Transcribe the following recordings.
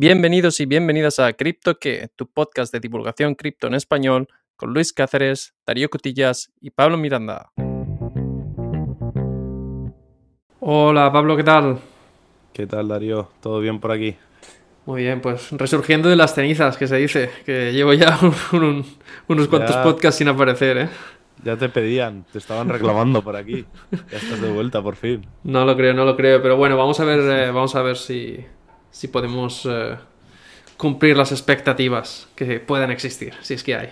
Bienvenidos y bienvenidas a Cripto que, tu podcast de divulgación cripto en español, con Luis Cáceres, Darío Cotillas y Pablo Miranda. Hola Pablo, ¿qué tal? ¿Qué tal Darío? ¿Todo bien por aquí? Muy bien, pues resurgiendo de las cenizas, que se dice, que llevo ya unos cuantos podcasts sin aparecer, ¿eh? Ya te pedían, te estaban reclamando por aquí. Ya estás de vuelta, por fin. No lo creo, no lo creo, pero bueno, vamos a ver, eh, vamos a ver si, si podemos eh, cumplir las expectativas que puedan existir, si es que hay.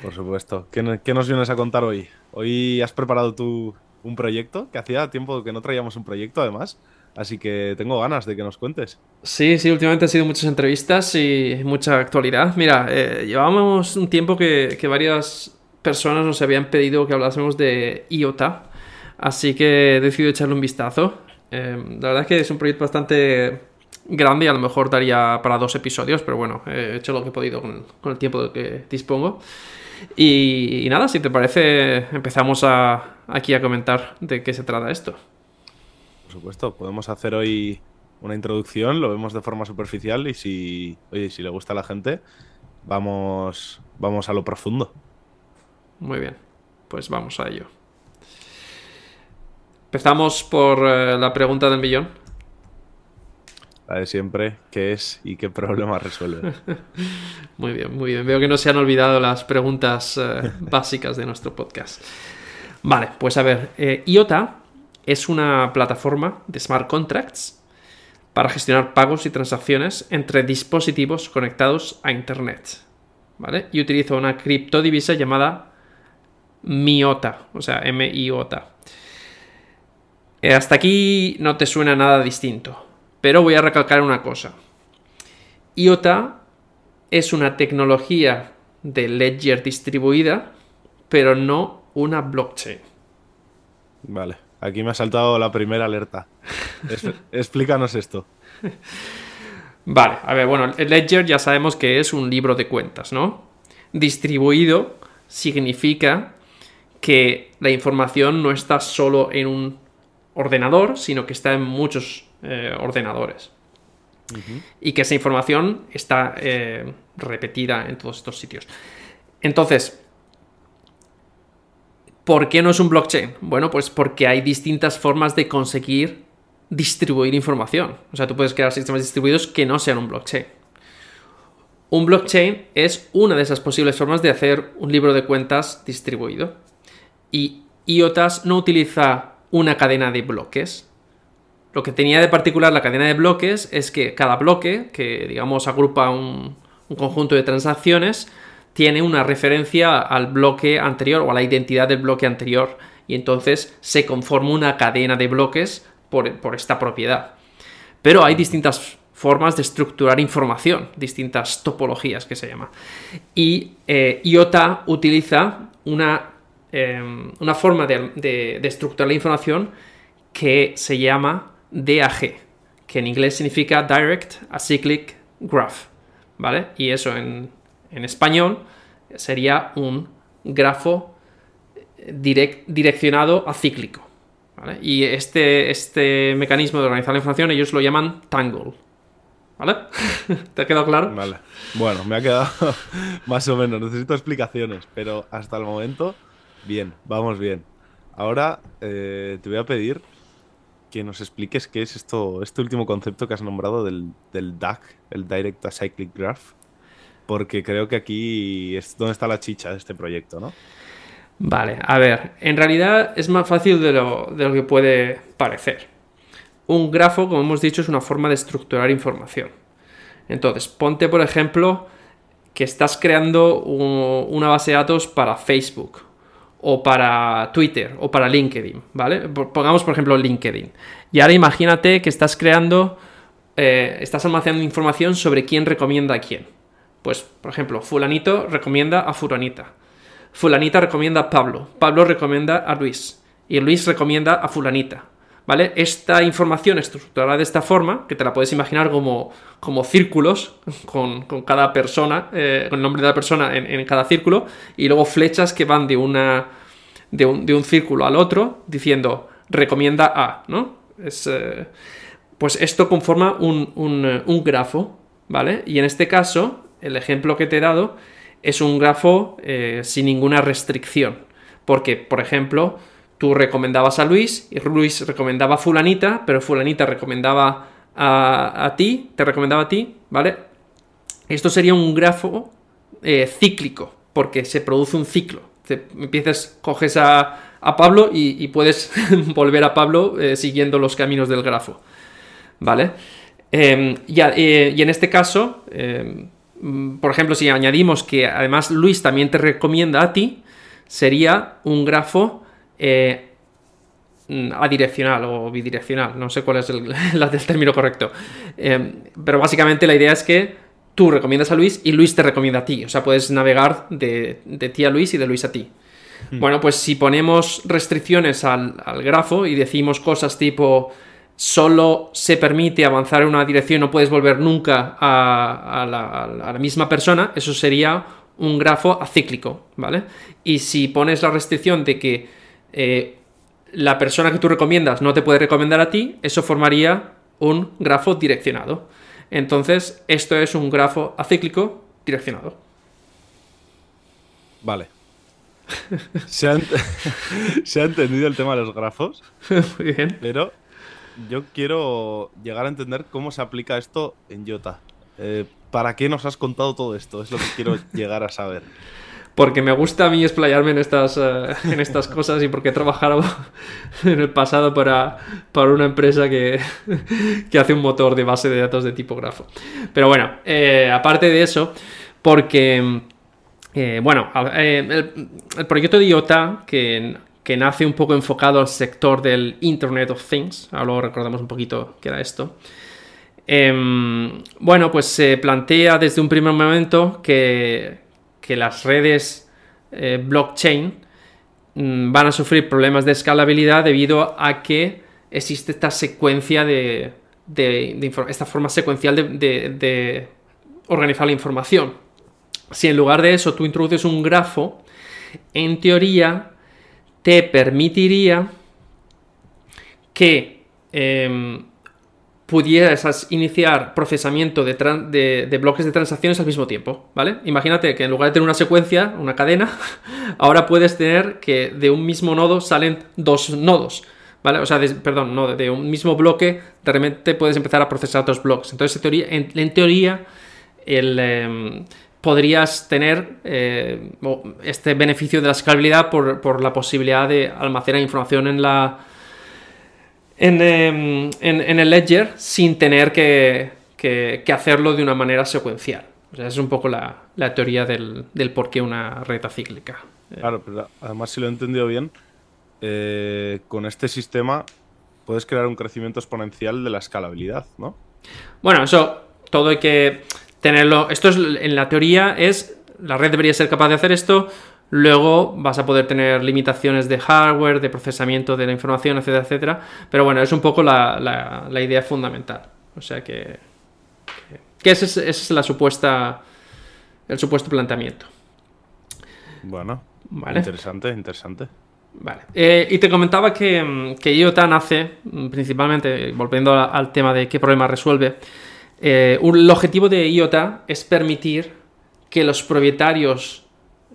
Por supuesto. ¿Qué, nos vienes a contar hoy? Hoy has preparado tú un proyecto, que hacía tiempo que no traíamos un proyecto además. Así que tengo ganas de que nos cuentes. Sí, sí, últimamente han sido muchas entrevistas y mucha actualidad. Mira, eh, llevábamos un tiempo que, que, varias personas nos habían pedido que hablásemos de IOTA, así que he decidido echarle un vistazo. Eh, la verdad es que es un proyecto bastante grande y a lo mejor daría para dos episodios, pero bueno, he hecho lo que he podido con, el tiempo que dispongo. Y, nada, si te parece, empezamos a, aquí a comentar de qué se trata esto. Por supuesto, podemos hacer hoy una introducción, lo vemos de forma superficial y si, oye, si le gusta a la gente, vamos, vamos a lo profundo. Muy bien, pues vamos a ello. Empezamos por eh, la pregunta del millón. La de siempre, ¿qué es y qué problema resuelve? muy bien, muy bien. Veo que no se han olvidado las preguntas eh, básicas de nuestro podcast. Vale, pues a ver, eh, IOTA es una plataforma de smart contracts para gestionar pagos y transacciones entre dispositivos conectados a Internet. ¿Vale? Y utiliza una criptodivisa llamada MIOTA, o sea, M-I-O-T-A. Eh, hasta aquí no te suena nada distinto, pero voy a recalcar una cosa. IOTA es una tecnología de ledger distribuida, pero no una blockchain. Vale, aquí me ha saltado la primera alerta. explícanos esto. Vale, a ver, bueno, el ledger ya sabemos que es un libro de cuentas, ¿no? Distribuido significa que la información no está solo en un ordenador, sino que está en muchos eh, ordenadores. Y que esa información está eh, repetida en todos estos sitios. Entonces, ¿por qué no es un blockchain? Bueno, pues porque hay distintas formas de conseguir distribuir información. O sea, tú puedes crear sistemas distribuidos que no sean un blockchain. Un blockchain es una de esas posibles formas de hacer un libro de cuentas distribuido. Y IOTAS no utiliza una cadena de bloques. Lo que tenía de particular la cadena de bloques es que cada bloque, que digamos agrupa un, conjunto de transacciones, tiene una referencia al bloque anterior o a la identidad del bloque anterior y entonces se conforma una cadena de bloques por, esta propiedad. Pero hay distintas formas de estructurar información, distintas topologías que se llama. Y eh, IOTA utiliza una Em, una forma de, estructurar la información que se llama DAG, que en inglés significa Direct Acyclic Graph, ¿vale? Y eso en, español sería un grafo direccionado a cíclico. Y este, este mecanismo de organizar la información ellos lo llaman Tangle. ¿Vale? ¿Te ha quedado claro? Vale. Bueno, me ha quedado más o menos. Necesito explicaciones, pero hasta el momento Bien, vamos bien. Ahora eh, te voy a pedir que nos expliques qué es esto, este último concepto que has nombrado del, del DAG, el Direct Acyclic Graph, porque creo que aquí es donde está la chicha de este proyecto, ¿no? Vale, a ver, en realidad es más fácil de lo, de lo que puede parecer. Un grafo, como hemos dicho, es una forma de estructurar información. Entonces, ponte, por ejemplo, que estás creando una base de datos para Facebook o para Twitter o para LinkedIn, ¿vale? Pongamos por ejemplo LinkedIn. Y ahora imagínate que estás creando, eh, estás almacenando información sobre quién recomienda a quién. Pues, por ejemplo, fulanito recomienda a fulanita. Fulanita recomienda a Pablo. Pablo recomienda a Luis. Y Luis recomienda a fulanita. ¿Vale? Esta información estructurada de esta forma, que te la puedes imaginar como, como círculos, con, cada persona, eh, con el nombre de la persona en, cada círculo, y luego flechas que van de, una, de, un, círculo al otro, diciendo recomienda a, ¿no? Es, eh, pues esto conforma un, un, grafo, ¿vale? Y en este caso, el ejemplo que te he dado es un grafo sin ninguna restricción. Porque, por ejemplo, tú recomendabas a Luis y Luis recomendaba a fulanita, pero fulanita recomendaba a, ti, te recomendaba a ti, ¿vale? Esto sería un grafo eh, cíclico, porque se produce un ciclo. Empiezas, coges a, Pablo y, puedes volver a Pablo eh, siguiendo los caminos del grafo, ¿vale? Em, eh, y, en este caso, em, por ejemplo, si añadimos que además Luis también te recomienda a ti, sería un grafo eh, adireccional o bidireccional, no sé cuál es el, término correcto. Eh, pero básicamente la idea es que tú recomiendas a Luis y Luis te recomienda a ti. O sea, puedes navegar de, ti a Luis y de Luis a ti. Hmm. Bueno, pues si ponemos restricciones al, grafo y decimos cosas tipo solo se permite avanzar en una dirección, no puedes volver nunca a, la, misma persona, eso sería un grafo acíclico, ¿vale? Y si pones la restricción de que eh, la persona que tú recomiendas no te puede recomendar a ti, eso formaría un grafo direccionado. Entonces, esto es un grafo acíclico direccionado. Vale. Se ha, entendido el tema de los grafos. Muy bien. Pero yo quiero llegar a entender cómo se aplica esto en Jota. Eh, ¿Para qué nos has contado todo esto? Es lo que quiero llegar a saber. Porque me gusta a mí explayarme en estas, eh, en estas cosas y porque he trabajado en el pasado para, para una empresa que, que, hace un motor de base de datos de tipógrafo. Pero bueno, eh, aparte de eso, porque, bueno, el, proyecto de IOTA, que, que nace un poco enfocado al sector del Internet of Things, ahora lo recordamos un poquito qué era esto, Em, bueno, pues se plantea desde un primer momento que, las redes eh, blockchain mm, van a sufrir problemas de escalabilidad debido a que existe esta secuencia de, esta forma secuencial de, organizar la información. Si en lugar de eso tú introduces un grafo, en teoría te permitiría que em, pudieras iniciar procesamiento de, bloques de transacciones al mismo tiempo, ¿vale? Imagínate que en lugar de tener una secuencia, una cadena, ahora puedes tener que de un mismo nodo salen dos nodos, ¿vale? O sea, perdón, no, de un mismo bloque, de repente puedes empezar a procesar dos bloques. Entonces, en teoría, teoría em, podrías tener eh, este beneficio de la escalabilidad por la posibilidad de almacenar información en la Em, en, el ledger sin tener que, hacerlo de una manera secuencial. O sea, es un poco la, teoría del, por qué una reta cíclica. Claro, pero además si lo he entendido bien, eh, con este sistema puedes crear un crecimiento exponencial de la escalabilidad, ¿no? Bueno, eso todo hay que tenerlo. Esto es en la teoría es la red debería ser capaz de hacer esto. Luego vas a poder tener limitaciones de hardware, de procesamiento de la información, etcétera, etcétera. Pero bueno, es un poco la, idea fundamental. O sea que, que, ese, es, la supuesta, el supuesto planteamiento. Bueno, interesante, interesante. Vale. Eh, y te comentaba que, que, IOTA nace, principalmente, volviendo al tema de qué problema resuelve, eh, el objetivo de IOTA es permitir que los propietarios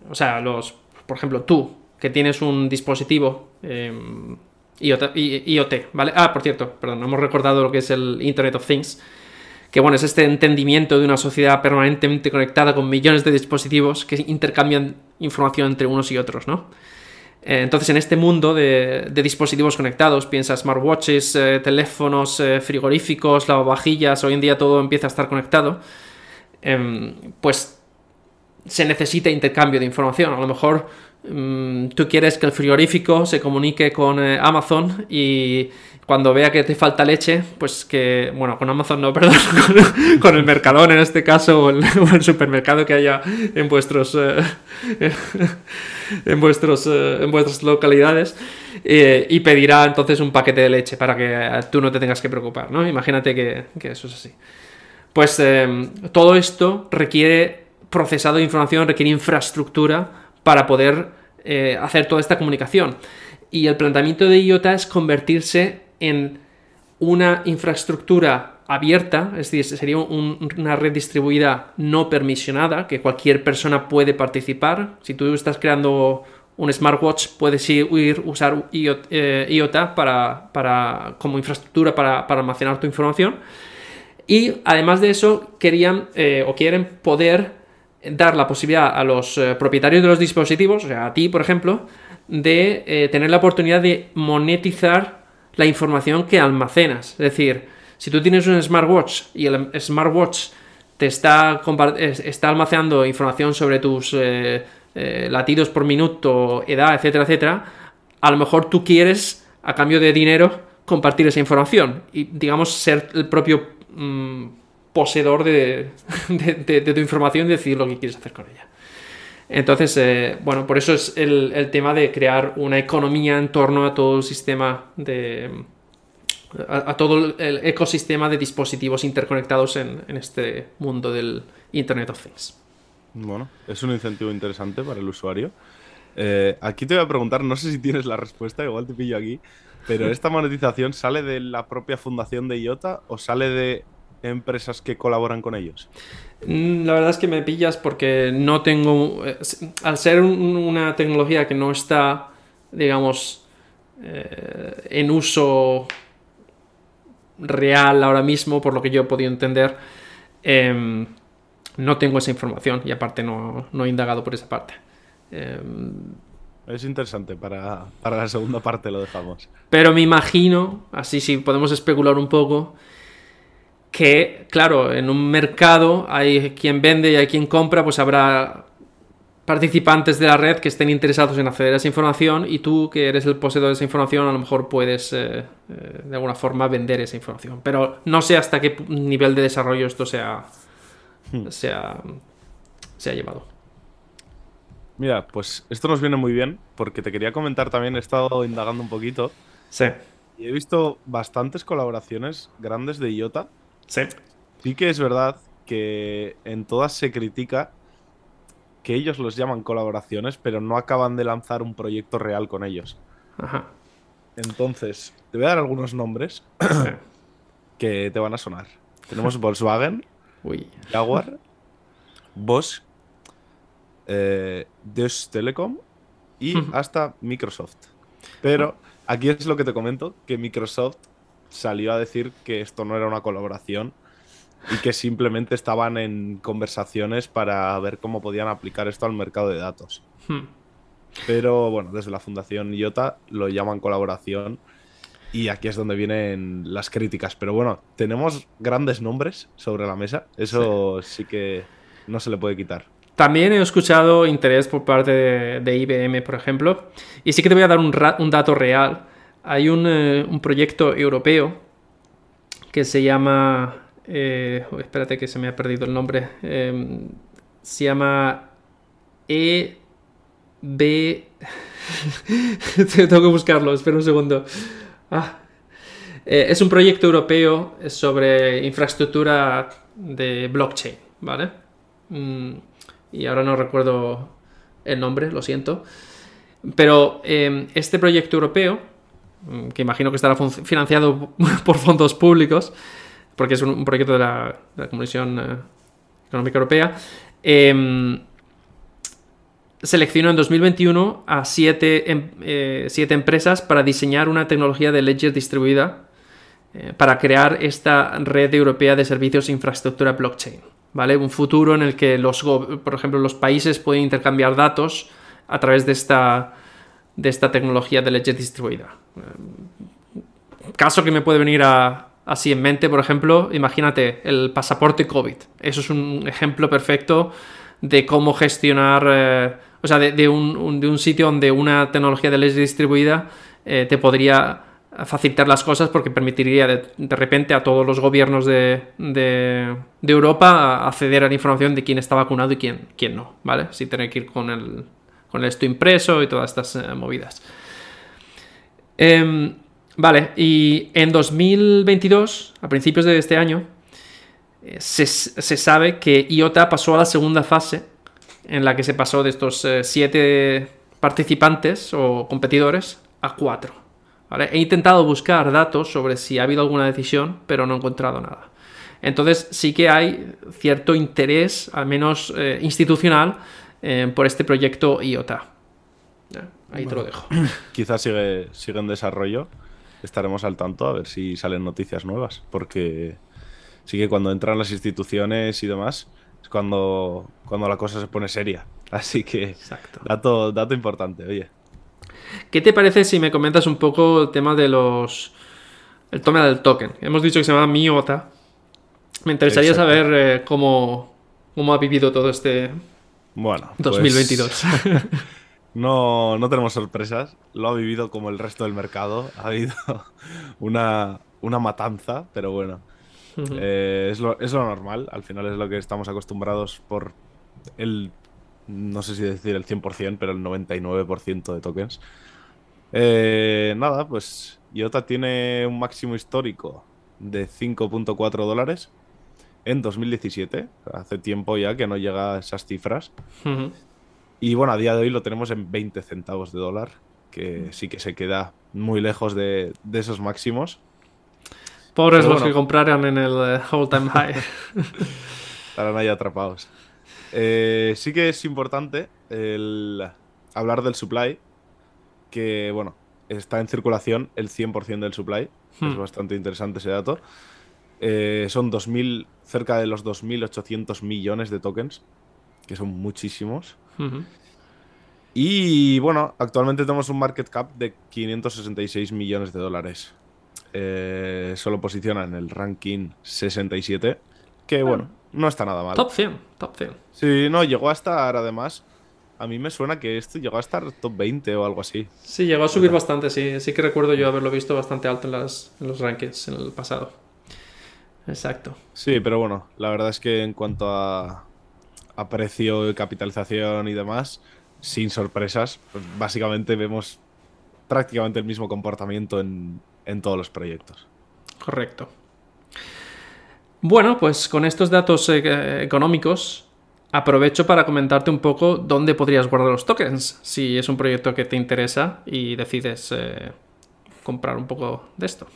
o sea, los, por ejemplo, tú, que tienes un dispositivo em, IoT, ¿vale? Ah, por cierto, perdón, hemos recordado lo que es el Internet of Things, que bueno, es este entendimiento de una sociedad permanentemente conectada con millones de dispositivos que intercambian información entre unos y otros, ¿no? Eh, entonces, en este mundo de, dispositivos conectados, piensa smartwatches, eh, teléfonos, eh, frigoríficos, lavavajillas, hoy en día todo empieza a estar conectado, em, pues se necesita intercambio de información. A lo mejor mm, tú quieres que el frigorífico se comunique con eh, Amazon y cuando vea que te falta leche, pues que, bueno, con Amazon no, perdón, con, el Mercadón en este caso, o el, supermercado que haya en vuestros, eh, en, vuestros eh, en vuestras localidades, y pedirá entonces un paquete de leche para que tú no te tengas que preocupar, ¿no? Imagínate que, que eso es así. Pues todo esto requiere procesado de información requiere infraestructura para poder eh, hacer toda esta comunicación. Y el planteamiento de IOTA es convertirse en una infraestructura abierta, es decir, sería una red distribuida no permisionada, que cualquier persona puede participar. Si tú estás creando un smartwatch, puedes ir, usar IOTA eh, para, para, como infraestructura para, para, almacenar tu información. Y además de eso, querían eh, o quieren poder dar la posibilidad a los eh, propietarios de los dispositivos, o sea, a ti, por ejemplo, de tener la oportunidad de monetizar la información que almacenas. Es decir, si tú tienes un smartwatch y el smartwatch te está, está almacenando información sobre tus eh, eh, latidos por minuto, edad, etcétera, etcétera, a lo mejor tú quieres, a cambio de dinero, compartir esa información y, digamos, ser el propio mm, poseedor de, de, tu información y decidir lo que quieres hacer con ella. Entonces, eh, bueno, por eso es el, tema de crear una economía en torno a todo el sistema de... a, todo el ecosistema de dispositivos interconectados en, este mundo del Internet of Things. Bueno, es un incentivo interesante para el usuario. Eh, aquí te voy a preguntar, no sé si tienes la respuesta, igual te pillo aquí, pero ¿esta monetización sale de la propia fundación de IOTA o sale de empresas que colaboran con ellos? Mm, la verdad es que me pillas porque no tengo. Eh, al ser una tecnología que no está, digamos, eh, en uso real ahora mismo, por lo que yo he podido entender, em, no tengo esa información y aparte no, he indagado por esa parte. Em, es interesante, para, para la segunda parte lo dejamos. Pero me imagino, así sí podemos especular un poco, que, claro, en un mercado hay quien vende y hay quien compra, pues habrá participantes de la red que estén interesados en acceder a esa información y tú, que eres el poseedor de esa información, a lo mejor puedes eh, eh, de alguna forma vender esa información. Pero no sé hasta qué nivel de desarrollo esto se ha, hmm. se ha, se ha llevado. Mira, pues esto nos viene muy bien porque te quería comentar también, he estado indagando un poquito. Sí. Y he visto bastantes colaboraciones grandes de IOTA Sí. Sí que es verdad que en todas se critica que ellos los llaman colaboraciones, pero no acaban de lanzar un proyecto real con ellos. Ajá. Entonces, te voy a dar algunos nombres que te van a sonar. Tenemos Volkswagen, Jaguar, Bosch, eh, Deutsche Telekom y hasta Microsoft. Pero aquí es lo que te comento, que Microsoft salió a decir que esto no era una colaboración y que simplemente estaban en conversaciones para ver cómo podían aplicar esto al mercado de datos. Hmm. Pero bueno, desde la Fundación IOTA lo llaman colaboración y aquí es donde vienen las críticas. Pero bueno, tenemos grandes nombres sobre la mesa, eso sí, que no se le puede quitar. También he escuchado interés por parte de, IBM, por ejemplo, y sí que te voy a dar un, un dato real hay eh, un, proyecto europeo que se llama... Eh, oh, espérate que se me ha perdido el nombre. Em, se llama EB... Tengo que buscarlo, espera un segundo. Ah. Eh, es un proyecto europeo sobre infraestructura de blockchain, ¿vale? Mm, y ahora no recuerdo el nombre, lo siento. Pero em, este proyecto europeo que imagino que estará financiado por fondos públicos, porque es un, proyecto de la, Comisión eh, Económica Europea, eh, seleccionó en 2021 a em, eh, siete, empresas para diseñar una tecnología de ledger distribuida eh, para crear esta red europea de servicios e infraestructura blockchain. ¿Vale? Un futuro en el que los, por ejemplo, los países pueden intercambiar datos a través de esta, de esta tecnología de ledger distribuida. Caso que me puede venir así en mente, por ejemplo, imagínate el pasaporte COVID. Eso es un ejemplo perfecto de cómo gestionar, eh, o sea, de, un, sitio donde una tecnología de ledger distribuida eh, te podría facilitar las cosas porque permitiría de, repente a todos los gobiernos de, Europa acceder a la información de quién está vacunado y quién, no, ¿vale? Sin tener que ir con el, con esto impreso y todas estas eh, movidas. Em, vale, y en 2022, a principios de este año, eh, se, sabe que IOTA pasó a la segunda fase, en la que se pasó de estos eh, siete participantes o competidores a cuatro. He intentado buscar datos sobre si ha habido alguna decisión, pero no he encontrado nada. Entonces sí que hay cierto interés, al menos eh, institucional, por este proyecto IOTA. Ahí te lo dejo. Quizás sigue, sigue en desarrollo. Estaremos al tanto a ver si salen noticias nuevas. Porque sí que cuando entran las instituciones y demás, es cuando, cuando la cosa se pone seria. Así que Dato, dato importante, oye. ¿Qué te parece si me comentas un poco el tema de los. el toma del token? Hemos dicho que se llama MIOTA. Me interesaría saber eh, cómo, cómo ha vivido todo este bueno, 2022. Pues, no, no tenemos sorpresas. Lo ha vivido como el resto del mercado. Ha habido una, una matanza, pero bueno. Eh, es, lo, es, lo, normal. Al final es lo que estamos acostumbrados por el. No sé si decir el 100%, pero el 99% de tokens. Eh, nada, pues IOTA tiene un máximo histórico de 5.4 dólares en 2017. Hace tiempo ya que no llega a esas cifras. Y bueno, a día de hoy lo tenemos en 20 centavos de dólar, que sí que se queda muy lejos de, esos máximos. Pobres los que compraron en el uh, all time high. Estarán ahí atrapados. Eh, sí que es importante el hablar del supply, que bueno, está en circulación el 100% del supply. Es hmm. bastante interesante ese dato. Eh, son 2000, cerca de los 2.800 millones de tokens, que son muchísimos. Y bueno, actualmente tenemos un market cap de 566 millones de dólares. Eh, solo posiciona en el ranking 67, que bueno, no está nada mal. Top 100, top 100. Sí, no, llegó a estar además. A mí me suena que esto llegó a estar top 20 o algo así. Sí, llegó a subir bastante, sí. Sí que recuerdo yo haberlo visto bastante alto en, las, en los rankings en el pasado. Exacto. Sí, pero bueno, la verdad es que en cuanto a, a precio, capitalización y demás, sin sorpresas, pues básicamente vemos prácticamente el mismo comportamiento en, todos los proyectos. Correcto. Bueno, pues con estos datos eh, económicos aprovecho para comentarte un poco dónde podrías guardar los tokens si es un proyecto que te interesa y decides eh, comprar un poco de esto.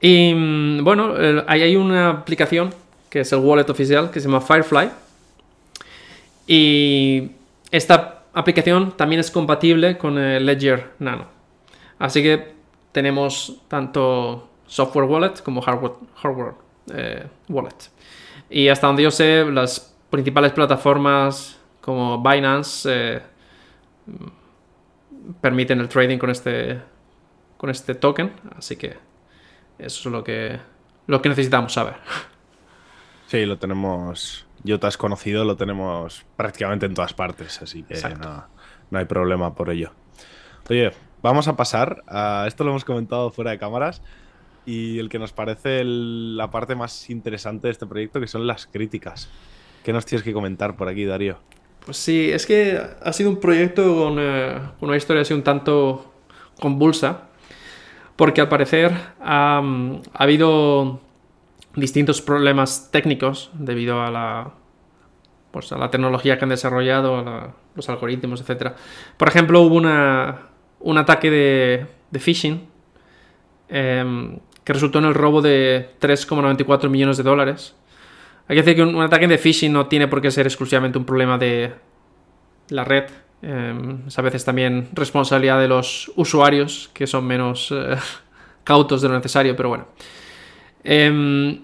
Y mm, bueno, ahí hay una aplicación que es el wallet oficial que se llama Firefly. Y esta aplicación también es compatible con el Ledger Nano. Así que tenemos tanto software wallet como hardware, eh, wallet. Y hasta donde yo sé, las principales plataformas como Binance eh, permiten el trading con este, con este token. Así que eso es lo que, lo que necesitamos saber. Sí, lo tenemos. Yo te has conocido, lo tenemos prácticamente en todas partes, así que no, no, hay problema por ello. Oye, vamos a pasar a. Esto lo hemos comentado fuera de cámaras. Y el que nos parece la parte más interesante de este proyecto, que son las críticas. ¿Qué nos tienes que comentar por aquí, Darío? Pues sí, es que ha sido un proyecto con, eh, con una historia así un tanto convulsa porque al parecer ha habido distintos problemas técnicos debido a la, pues, a la tecnología que han desarrollado, a los algoritmos, etc. Por ejemplo, hubo una, un ataque de, de phishing em, que resultó en el robo de 3,94 millones de dólares. Hay que decir que un, ataque de phishing no tiene por qué ser exclusivamente un problema de la red, Em, es a veces también responsabilidad de los usuarios, que son menos eh, cautos de lo necesario, pero bueno. Em,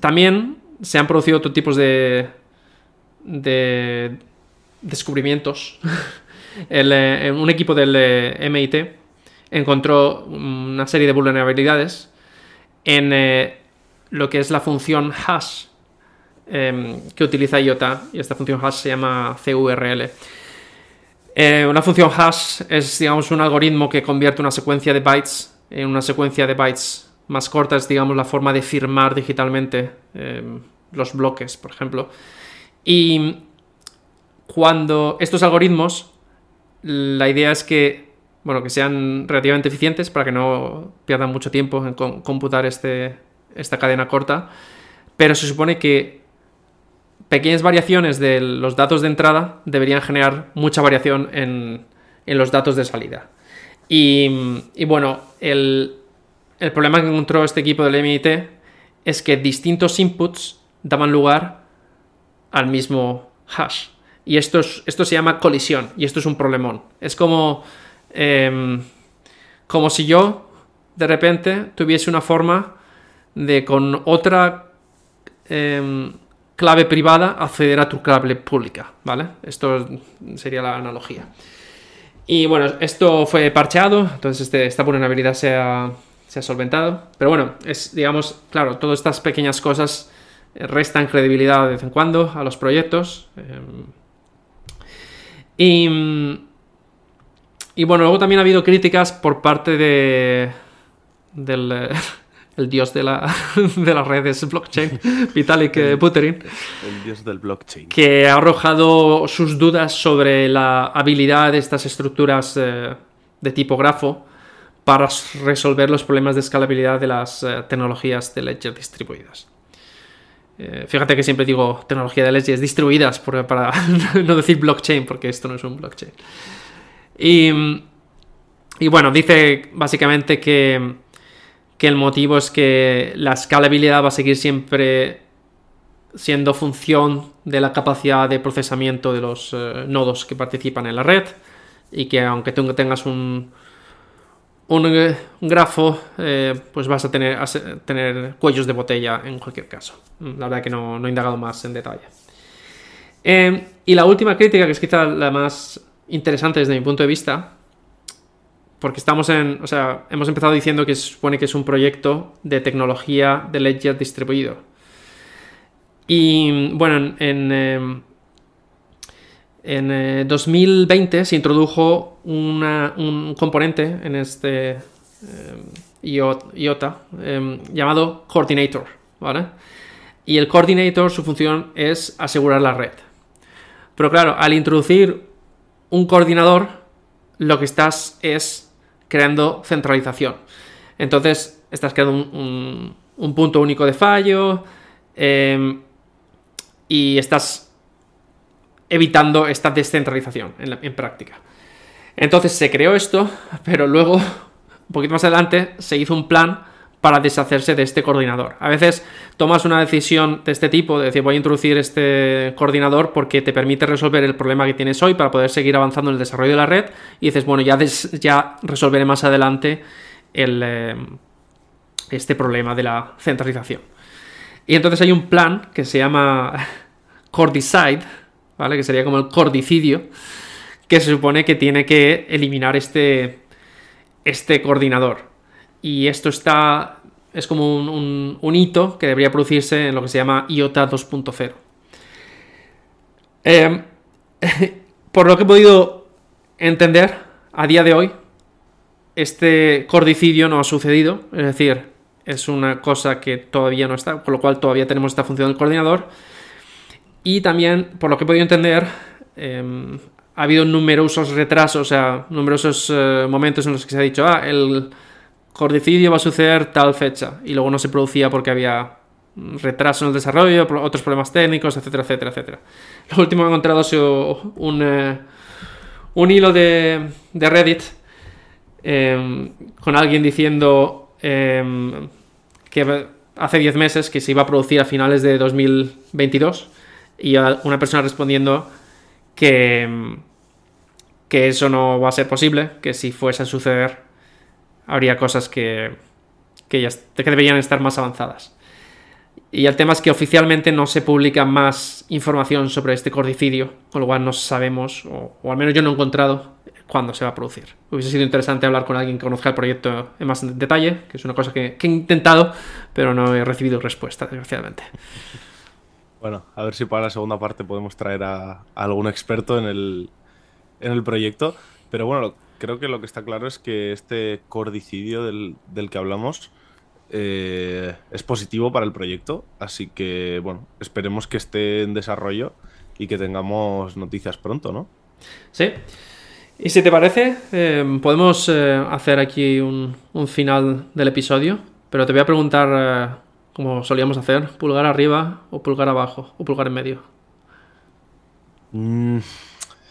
también se han producido otros tipos de, de descubrimientos. Eh, un equipo del eh, MIT encontró una serie de vulnerabilidades en lo que es la función hash em, que utiliza IOTA, y esta función hash se llama CURL. Eh, una función hash es, digamos, un algoritmo que convierte una secuencia de bytes en una secuencia de bytes más corta, es, digamos, la forma de firmar digitalmente em, los bloques, por ejemplo. Y cuando estos algoritmos, la idea es que, bueno, que sean relativamente eficientes para que no pierdan mucho tiempo en computar este, esta cadena corta, pero se supone que pequeñas variaciones de los datos de entrada deberían generar mucha variación en, los datos de salida. Y, y bueno, el, el problema que encontró este equipo del MIT es que distintos inputs daban lugar al mismo hash. Y esto, es- esto se llama colisión, y esto es un problemón. Es como, em, como si yo, de repente, tuviese una forma de con otra em, clave privada acceder a tu clave pública, ¿vale? Esto sería la analogía. Y bueno, esto fue parcheado, entonces este- esta vulnerabilidad se ha, se ha solventado. Pero bueno, es, digamos, claro, todas estas pequeñas cosas eh, restan credibilidad de vez en cuando a los proyectos. em, y, y bueno, luego también ha habido críticas por parte de del eh, el dios de la, de las redes blockchain, Vitalik eh, Buterin, El dios del blockchain. que ha arrojado sus dudas sobre la habilidad de estas estructuras eh, de tipo grafo para resolver los problemas de escalabilidad de las eh, tecnologías de ledger distribuidas. Eh, fíjate que siempre digo tecnología de ledgers distribuidas para no decir blockchain, porque esto no es un blockchain. Y, y bueno, dice básicamente que, que el motivo es que la escalabilidad va a seguir siempre siendo función de la capacidad de procesamiento de los eh, nodos que participan en la red y que aunque tú tengas un, un, eh, un grafo, eh, pues vas a tener, tener cuellos de botella en cualquier caso. La verdad que no, no he indagado más en detalle. Eh, y la última crítica, que es quizá la más interesante desde mi punto de vista, porque estamos en, o sea, hemos empezado diciendo que supone que es un proyecto de tecnología de ledger distribuido. Y bueno, en, eh, en, eh, 2020 se introdujo un componente en este eh, IO- IOTA eh, llamado Coordinator, ¿vale? Y el Coordinator, su función es asegurar la red. Pero claro, al introducir un coordinador, lo que estás es creando centralización. Entonces, estás creando un, un- un punto único de fallo eh, y estás evitando esta descentralización en, práctica. Entonces se creó esto, pero luego, un poquito más adelante, se hizo un plan para deshacerse de este coordinador. A veces tomas una decisión de este tipo, de decir voy a introducir este coordinador porque te permite resolver el problema que tienes hoy para poder seguir avanzando en el desarrollo de la red y dices, bueno, ya, ya resolveré más adelante el, eh, este problema de la centralización. Y entonces hay un plan que se llama Cordicide, ¿vale? Que sería como el cordicidio, que se supone que tiene que eliminar este, este coordinador. Y esto está. Es como un, hito que debería producirse en lo que se llama IOTA 2.0. Eh, por lo que he podido entender, a día de hoy, este cordicidio no ha sucedido. Es decir, es una cosa que todavía no está, con lo cual todavía tenemos esta función del coordinador. Y también, por lo que he podido entender, eh, ha habido numerosos retrasos, o sea, numerosos eh, momentos en los que se ha dicho, ah, el cordicidio va a suceder tal fecha, y luego no se producía porque había retraso en el desarrollo, otros problemas técnicos, etcétera, etcétera, etcétera. Lo último que he encontrado ha sido un, eh, un hilo de, de Reddit eh, con alguien diciendo eh, que hace 10 meses que se iba a producir a finales de 2022 y una persona respondiendo que, que eso no va a ser posible, que si fuese a suceder habría cosas que, que, ya, que deberían estar más avanzadas. Y el tema es que oficialmente no se publica más información sobre este cordicidio, con lo cual no sabemos, o, o al menos yo no he encontrado, cuándo se va a producir. Hubiese sido interesante hablar con alguien que conozca el proyecto en más detalle, que es una cosa que, que he intentado, pero no he recibido respuesta, desgraciadamente. Bueno, a ver si para la segunda parte podemos traer a, algún experto en el, en el proyecto. Pero bueno, creo que lo que está claro es que este cordicidio del, del que hablamos eh, es positivo para el proyecto. Así que, bueno, esperemos que esté en desarrollo y que tengamos noticias pronto, ¿no? ¿Sí? Y si te parece, eh, podemos eh, hacer aquí un, un final del episodio, pero te voy a preguntar, como solíamos hacer, pulgar arriba o pulgar abajo o pulgar en medio. Mm,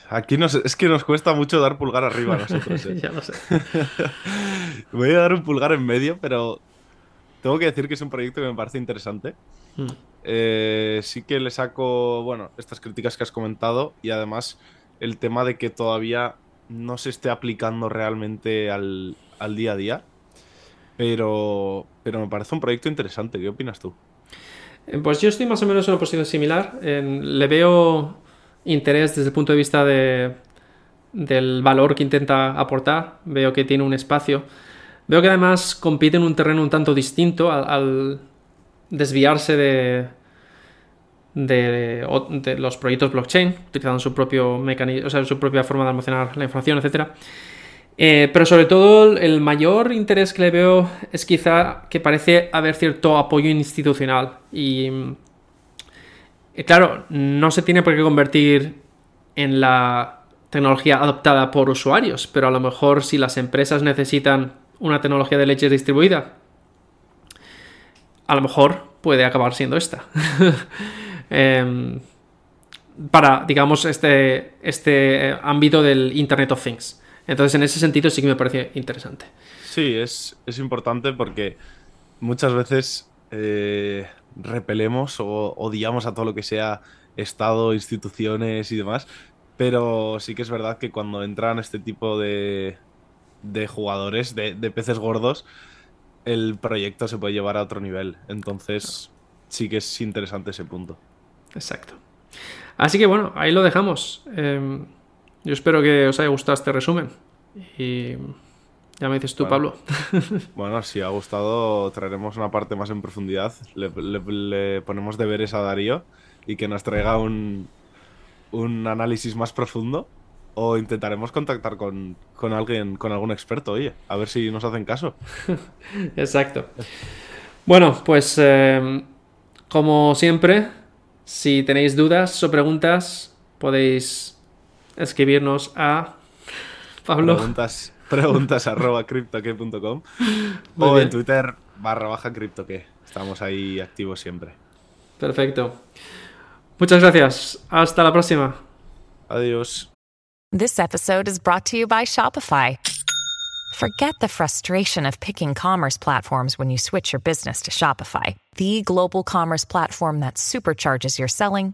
Aquí nos, es que nos cuesta mucho dar pulgar arriba a nosotros. ¿eh? ya lo sé. Voy a dar un pulgar en medio, pero tengo que decir que es un proyecto que me parece interesante. Mm. Eh, sí que le saco, bueno, estas críticas que has comentado y además el tema de que todavía no se esté aplicando realmente al, al día a día. Pero, pero me parece un proyecto interesante. ¿Qué opinas tú? Eh, Pues yo estoy más o menos en una posición similar. Le veo interés desde el punto de vista de, del valor que intenta aportar. Veo que tiene un espacio. Veo que además compite en un terreno un tanto distinto al, desviarse de, de los proyectos blockchain, utilizando su propio mecanismo, o sea, su propia forma de almacenar la información, etcétera. Eh, pero sobre todo el- mayor interés que le veo es quizá que parece haber cierto apoyo institucional. Y eh, claro, no se tiene por qué convertir en la tecnología adoptada por usuarios, pero a lo mejor si las empresas necesitan una tecnología de leche distribuida, a lo mejor puede acabar siendo esta. Em, para, digamos, este, este eh, ámbito del Internet of Things. Entonces, en ese sentido sí que me parece interesante. Sí, es, es importante porque muchas veces eh, repelemos o odiamos a todo lo que sea Estado, instituciones y demás, pero sí que es verdad que cuando entran este tipo de, de jugadores, de, de peces gordos, el proyecto se puede llevar a otro nivel. Entonces, sí que es interesante ese punto. Exacto. Así que bueno, ahí lo dejamos. Em, yo espero que os haya gustado este resumen. Y ya me dices tú, Bueno. Pablo. Bueno, si ha gustado, traeremos una parte más en profundidad. Le, le- le ponemos deberes a Darío y que nos traiga un, un análisis más profundo. O intentaremos contactar con, con alguien, con algún experto, oye, a ver si nos hacen caso. Exacto. Bueno, pues em, como siempre, si tenéis dudas o preguntas, podéis escribirnos a Pablo. Preguntas, preguntas arroba criptoque.com Muy o bien. en Twitter barra baja criptoque. Estamos ahí activos siempre. Perfecto. Muchas gracias. Hasta la próxima. Adiós. This episode is brought to you by Shopify. Forget the frustration of picking commerce platforms when you switch your business to Shopify, the global commerce platform that supercharges your selling